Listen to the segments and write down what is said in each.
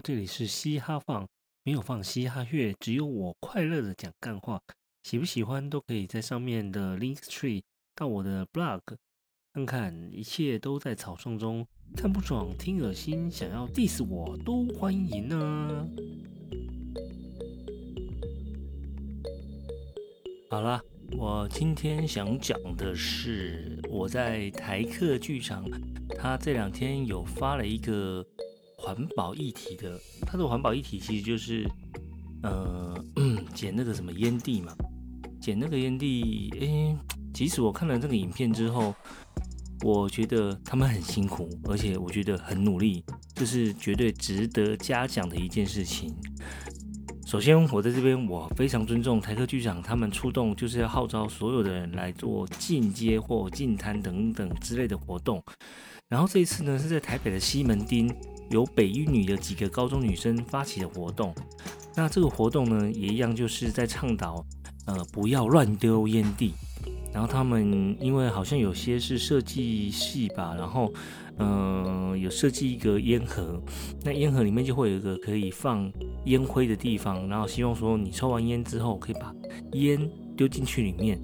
这里是嘻哈放，没有放嘻哈乐，只有我快乐的讲干话。喜不喜欢都可以在上面的 link tree 到我的 blog 看看，一切都在草创中。看不爽，听恶心，想要 diss 我都欢迎呢。好啦，我今天想讲的是我在台客剧场，他这两天有发了一个环保议题的，他的环保议题其实就是，呃，捡那个什么烟蒂嘛。捡那个烟蒂，诶，即使我看了这个影片之后，我觉得他们很辛苦，而且我觉得很努力，这是绝对值得嘉奖的一件事情。首先，我在这边我非常尊重台客剧场，他们出动就是要号召所有的人来做进阶或进摊等等之类的活动。然后这一次呢，是在台北的西门町，由北一女的几个高中女生发起的活动。那这个活动呢，也一样就是在倡导。呃，不要乱丢烟蒂。然后他们因为好像有些是设计系吧，然后嗯，有设计一个烟盒，那烟盒里面就会有一个可以放烟灰的地方，然后希望说你抽完烟之后可以把烟丢进去里面。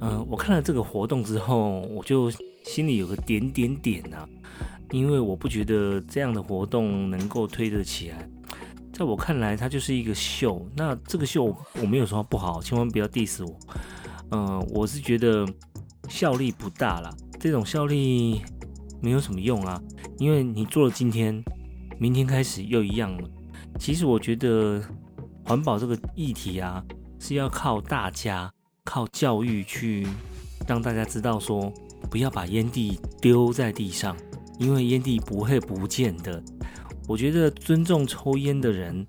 嗯，我看了这个活动之后，我就心里有个点点点呐，因为我不觉得这样的活动能够推得起来。在我看来，它就是一个秀。那这个秀我没有说不好，千万不要 diss 我。嗯，我是觉得效力不大啦，这种效力没有什么用啊，因为你做了今天，明天开始又一样了。其实我觉得环保这个议题啊，是要靠大家靠教育去让大家知道说，不要把烟蒂丢在地上，因为烟蒂不会不见的。我觉得尊重抽烟的人，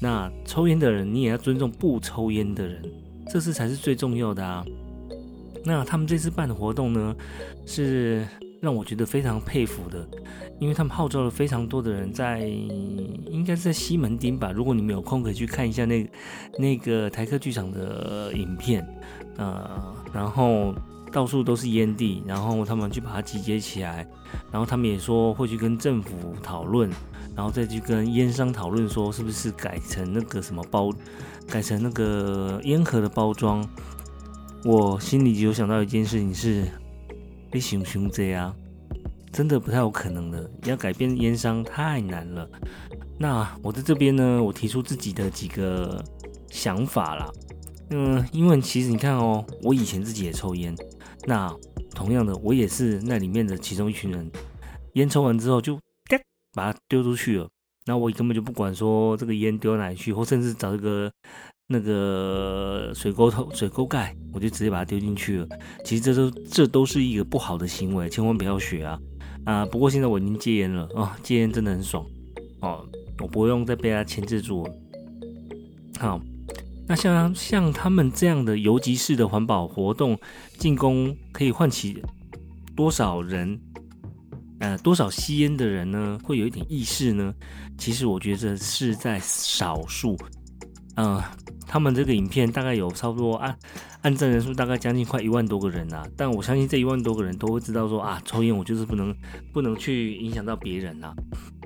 那抽烟的人你也要尊重不抽烟的人，这次才是最重要的啊。那他们这次办的活动呢，是让我觉得非常佩服的，因为他们号召了非常多的人在，应该是在西门町吧。如果你们有空可以去看一下那那个台客剧场的影片，呃，然后。到处都是烟蒂，然后他们去把它集结起来，然后他们也说会去跟政府讨论，然后再去跟烟商讨论，说是不是改成那个什么包，改成那个烟盒的包装。我心里就有想到一件事情是，你熊熊这样，真的不太有可能的，要改变烟商太难了。那我在这边呢，我提出自己的几个想法啦。嗯，因为其实你看哦，我以前自己也抽烟。那同样的，我也是那里面的其中一群人，烟抽完之后就把它丢出去了。那我根本就不管说这个烟丢哪里去，或甚至找一个那个水沟头、水沟盖，我就直接把它丢进去了。其实这都这都是一个不好的行为，千万不要学啊啊！不过现在我已经戒烟了啊，戒烟真的很爽哦，我不用再被它牵制住。好。那像像他们这样的游击式的环保活动进攻，可以唤起多少人？呃，多少吸烟的人呢？会有一点意识呢？其实我觉得是在少数。嗯，他们这个影片大概有差不多按按赞人数大概将近快一万多个人啊。但我相信这一万多个人都会知道说啊，抽烟我就是不能不能去影响到别人啊。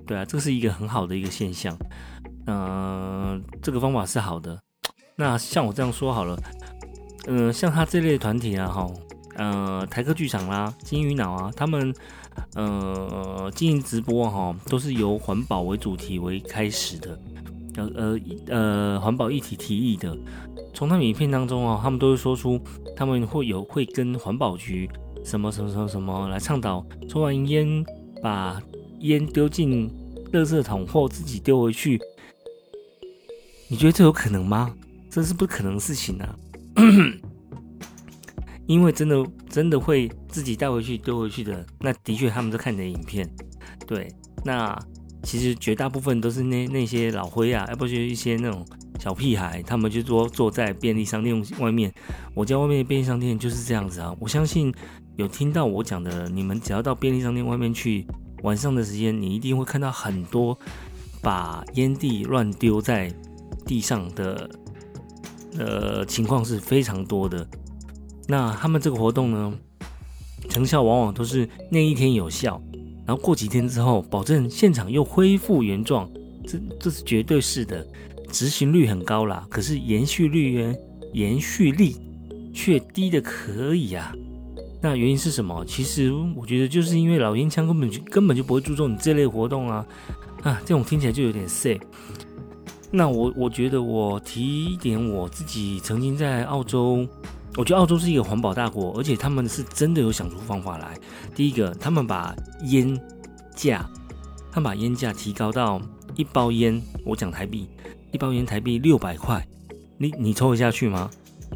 对啊，这是一个很好的一个现象。嗯，这个方法是好的。那像我这样说好了，嗯，像他这类团体啊，哈，呃，台客剧场啦、金鱼脑啊，他们呃经营直播哈，都是由环保为主题为开始的，呃呃呃，环保议题提议的。从他们影片当中啊，他们都会说出他们会有会跟环保局什么什么什么什么来倡导，抽完烟把烟丢进垃圾桶或自己丢回去。你觉得这有可能吗？这是不可能的事情啊！因为真的真的会自己带回去丢回去的，那的确他们在看你的影片。对，那其实绝大部分都是那那些老灰啊，要不就是一些那种小屁孩，他们就坐坐在便利商店外面。我家外面的便利商店就是这样子啊！我相信有听到我讲的，你们只要到便利商店外面去，晚上的时间你一定会看到很多把烟蒂乱丢在地上的。呃，情况是非常多的。那他们这个活动呢，成效往往都是那一天有效，然后过几天之后，保证现场又恢复原状，这这是绝对是的，执行率很高啦，可是延续率呢？延续力却低的可以啊。那原因是什么？其实我觉得就是因为老烟枪根本就根本就不会注重你这类活动啊啊，这种听起来就有点塞。那我我觉得我提一点我自己曾经在澳洲，我觉得澳洲是一个环保大国，而且他们是真的有想出方法来。第一个，他们把烟价，他们把烟价提高到一包烟，我讲台币，一包烟台币六百块，你你抽得下去吗？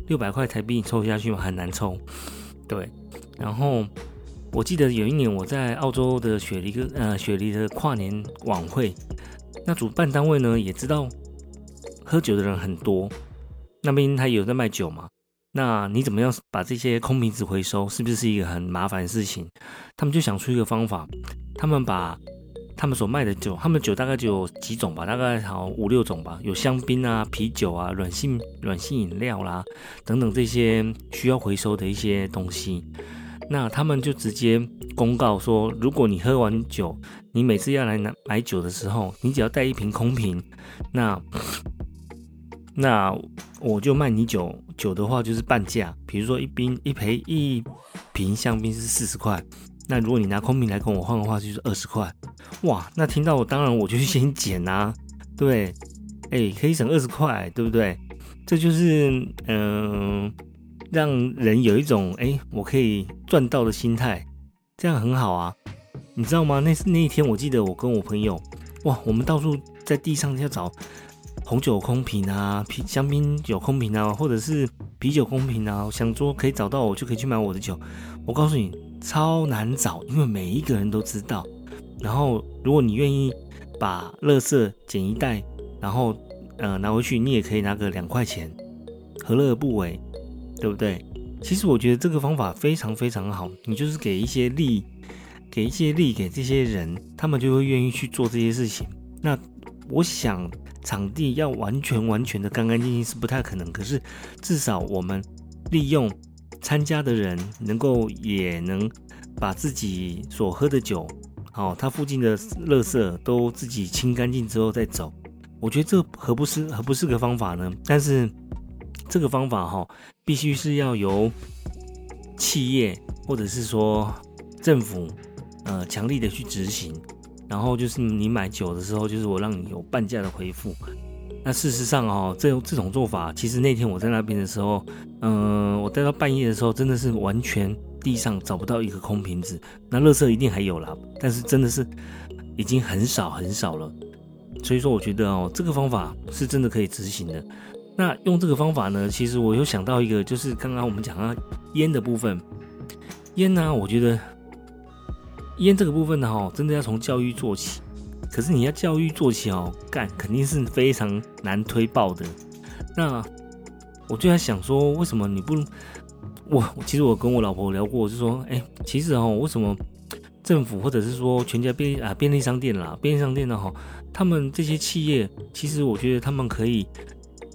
六百块台币你抽得下去吗？很难抽，对。然后我记得有一年我在澳洲的雪梨个呃雪梨的跨年晚会，那主办单位呢也知道。喝酒的人很多，那边他有在卖酒嘛？那你怎么样把这些空瓶子回收？是不是一个很麻烦的事情？他们就想出一个方法，他们把他们所卖的酒，他们酒大概就有几种吧，大概好五六种吧，有香槟啊、啤酒啊、软性软性饮料啦等等这些需要回收的一些东西。那他们就直接公告说，如果你喝完酒，你每次要来拿买酒的时候，你只要带一瓶空瓶，那。那我就卖你酒酒的话，就是半价。比如说一瓶一赔一瓶香槟是四十块，那如果你拿空瓶来跟我换的话，就是二十块。哇，那听到我当然我就先减啊，对，哎，可以省二十块，对不对？这就是嗯，让人有一种哎，我可以赚到的心态，这样很好啊。你知道吗？那那一天我记得我跟我朋友，哇，我们到处在地上要找。红酒空瓶啊，啤香槟酒空瓶啊，或者是啤酒空瓶啊，想说可以找到我就可以去买我的酒。我告诉你，超难找，因为每一个人都知道。然后，如果你愿意把垃圾捡一袋，然后呃拿回去，你也可以拿个两块钱，何乐而不为？对不对？其实我觉得这个方法非常非常好，你就是给一些利，给一些利给这些人，他们就会愿意去做这些事情。那我想。场地要完全完全的干干净净是不太可能，可是至少我们利用参加的人能够也能把自己所喝的酒，好，他附近的垃圾都自己清干净之后再走，我觉得这何不是何不是个方法呢？但是这个方法哈，必须是要由企业或者是说政府呃强力的去执行。然后就是你买酒的时候，就是我让你有半价的回复。那事实上哦，这这种做法，其实那天我在那边的时候，嗯，我待到半夜的时候，真的是完全地上找不到一个空瓶子。那垃圾一定还有啦，但是真的是已经很少很少了。所以说，我觉得哦，这个方法是真的可以执行的。那用这个方法呢，其实我又想到一个，就是刚刚我们讲到烟的部分，烟呢，我觉得。烟这个部分呢，哈，真的要从教育做起。可是你要教育做起哦，干肯定是非常难推爆的。那我就在想说，为什么你不？我其实我跟我老婆聊过，我就说，哎，其实哦，为什么政府或者是说全家便啊便利商店啦，便利商店的哈，他们这些企业，其实我觉得他们可以，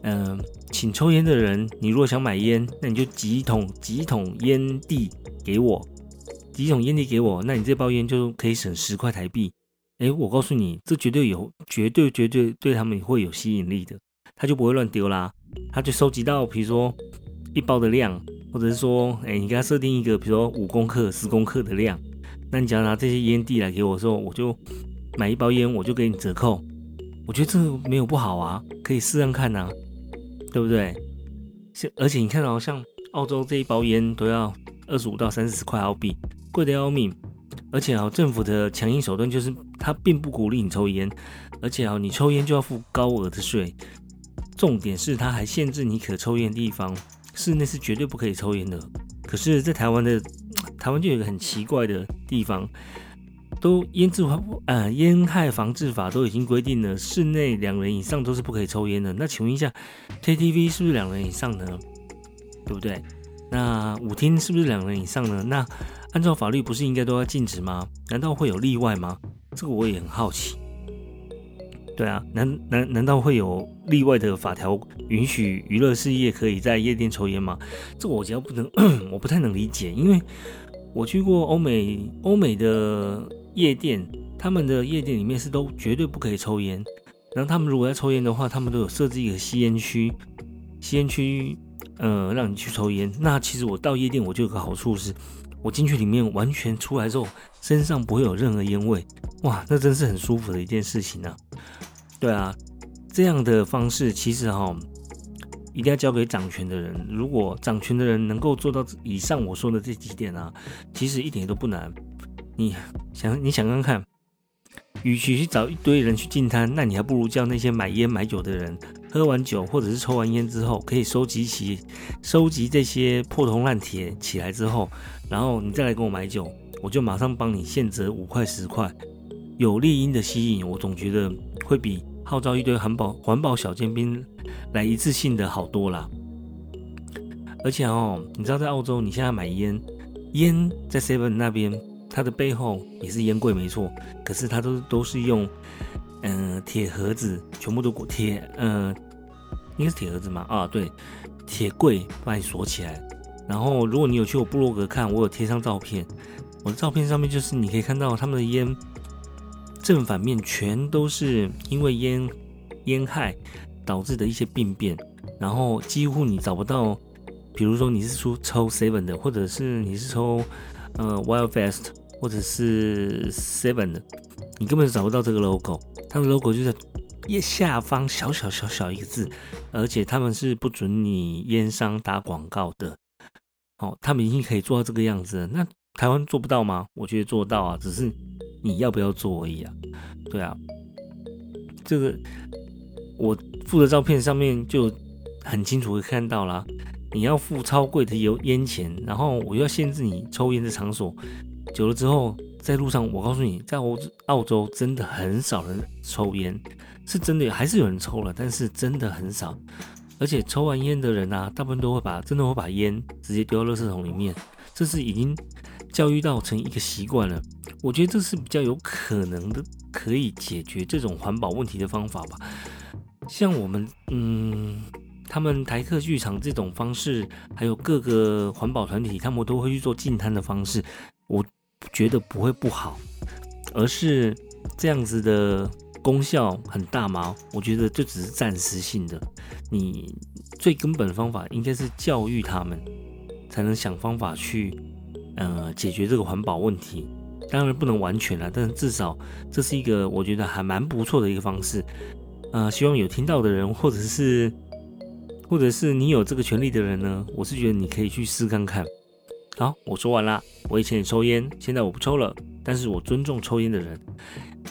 嗯，请抽烟的人，你如果想买烟，那你就几桶几桶烟蒂给我。几桶烟蒂给我，那你这包烟就可以省十块台币。哎，我告诉你，这绝对有，绝对绝对对他们会有吸引力的，他就不会乱丢啦。他就收集到，比如说一包的量，或者是说，哎，你给他设定一个，比如说五公克、十公克的量，那你只要拿这些烟蒂来给我说，我就买一包烟，我就给你折扣。我觉得这个没有不好啊，可以试试看呐，对不对？像而且你看到像澳洲这一包烟都要二十五到三十块澳币。贵的要命，而且啊，政府的强硬手段就是他并不鼓励你抽烟，而且啊，你抽烟就要付高额的税。重点是他还限制你可抽烟地方，室内是绝对不可以抽烟的。可是，在台湾的 台湾就有一个很奇怪的地方，都烟制法呃烟害防治法都已经规定了，室内两人以上都是不可以抽烟的。那请问一下，KTV 是不是两人以上呢？对不对？那舞厅是不是两人以上呢？那按照法律不是应该都要禁止吗？难道会有例外吗？这个我也很好奇。对啊，难难难道会有例外的法条允许娱乐事业可以在夜店抽烟吗？这我只要不能，我不太能理解，因为我去过欧美欧美的夜店，他们的夜店里面是都绝对不可以抽烟。然后他们如果要抽烟的话，他们都有设置一个吸烟区，吸烟区，呃，让你去抽烟。那其实我到夜店，我就有个好处是，我进去里面完全出来之后，身上不会有任何烟味，哇，那真是很舒服的一件事情啊。对啊，这样的方式其实哈，一定要交给掌权的人。如果掌权的人能够做到以上我说的这几点啊，其实一点都不难。你想，你想看看，与其去找一堆人去进摊，那你还不如叫那些买烟买酒的人，喝完酒或者是抽完烟之后，可以收集起收集这些破铜烂铁起来之后，然后你再来跟我买酒，我就马上帮你现折五块十块。有猎鹰的吸引，我总觉得会比号召一堆环保环保小尖兵来一次性的好多啦。而且哦，你知道在澳洲，你现在买烟，烟在 Seven 那边，它的背后也是烟柜没错，可是它都都是用嗯铁盒子，全部都裹铁嗯应该是铁盒子嘛啊对，铁柜把你锁起来。然后如果你有去我部落格看，我有贴上照片，我的照片上面就是你可以看到他们的烟。正反面全都是因为烟烟害导致的一些病变，然后几乎你找不到，比如说你是出抽 Seven 的，或者是你是抽呃 Wild Fest 或者是 Seven 的，你根本找不到这个 logo，它的 logo 就在页下方小小小小一个字，而且他们是不准你烟商打广告的，哦，他们已经可以做到这个样子，那台湾做不到吗？我觉得做到啊，只是。你要不要做而已啊？对啊，这个我附的照片上面就很清楚的看到了，你要付超贵的油烟钱，然后我要限制你抽烟的场所，久了之后在路上，我告诉你，在澳澳洲真的很少人抽烟，是真的还是有人抽了，但是真的很少，而且抽完烟的人啊，大部分都会把真的会把烟直接丢到垃圾桶里面，这是已经。教育到成一个习惯了，我觉得这是比较有可能的，可以解决这种环保问题的方法吧。像我们，嗯，他们台客剧场这种方式，还有各个环保团体，他们都会去做净摊的方式，我觉得不会不好，而是这样子的功效很大吗？我觉得就只是暂时性的。你最根本的方法应该是教育他们，才能想方法去。呃，解决这个环保问题，当然不能完全了，但是至少这是一个我觉得还蛮不错的一个方式。呃，希望有听到的人，或者是或者是你有这个权利的人呢，我是觉得你可以去试看看。好，我说完了。我以前也抽烟，现在我不抽了，但是我尊重抽烟的人。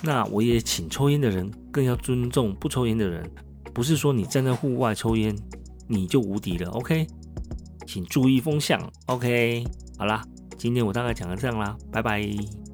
那我也请抽烟的人更要尊重不抽烟的人。不是说你站在户外抽烟你就无敌了，OK？请注意风向，OK？好啦。今天我大概讲到这样啦，拜拜。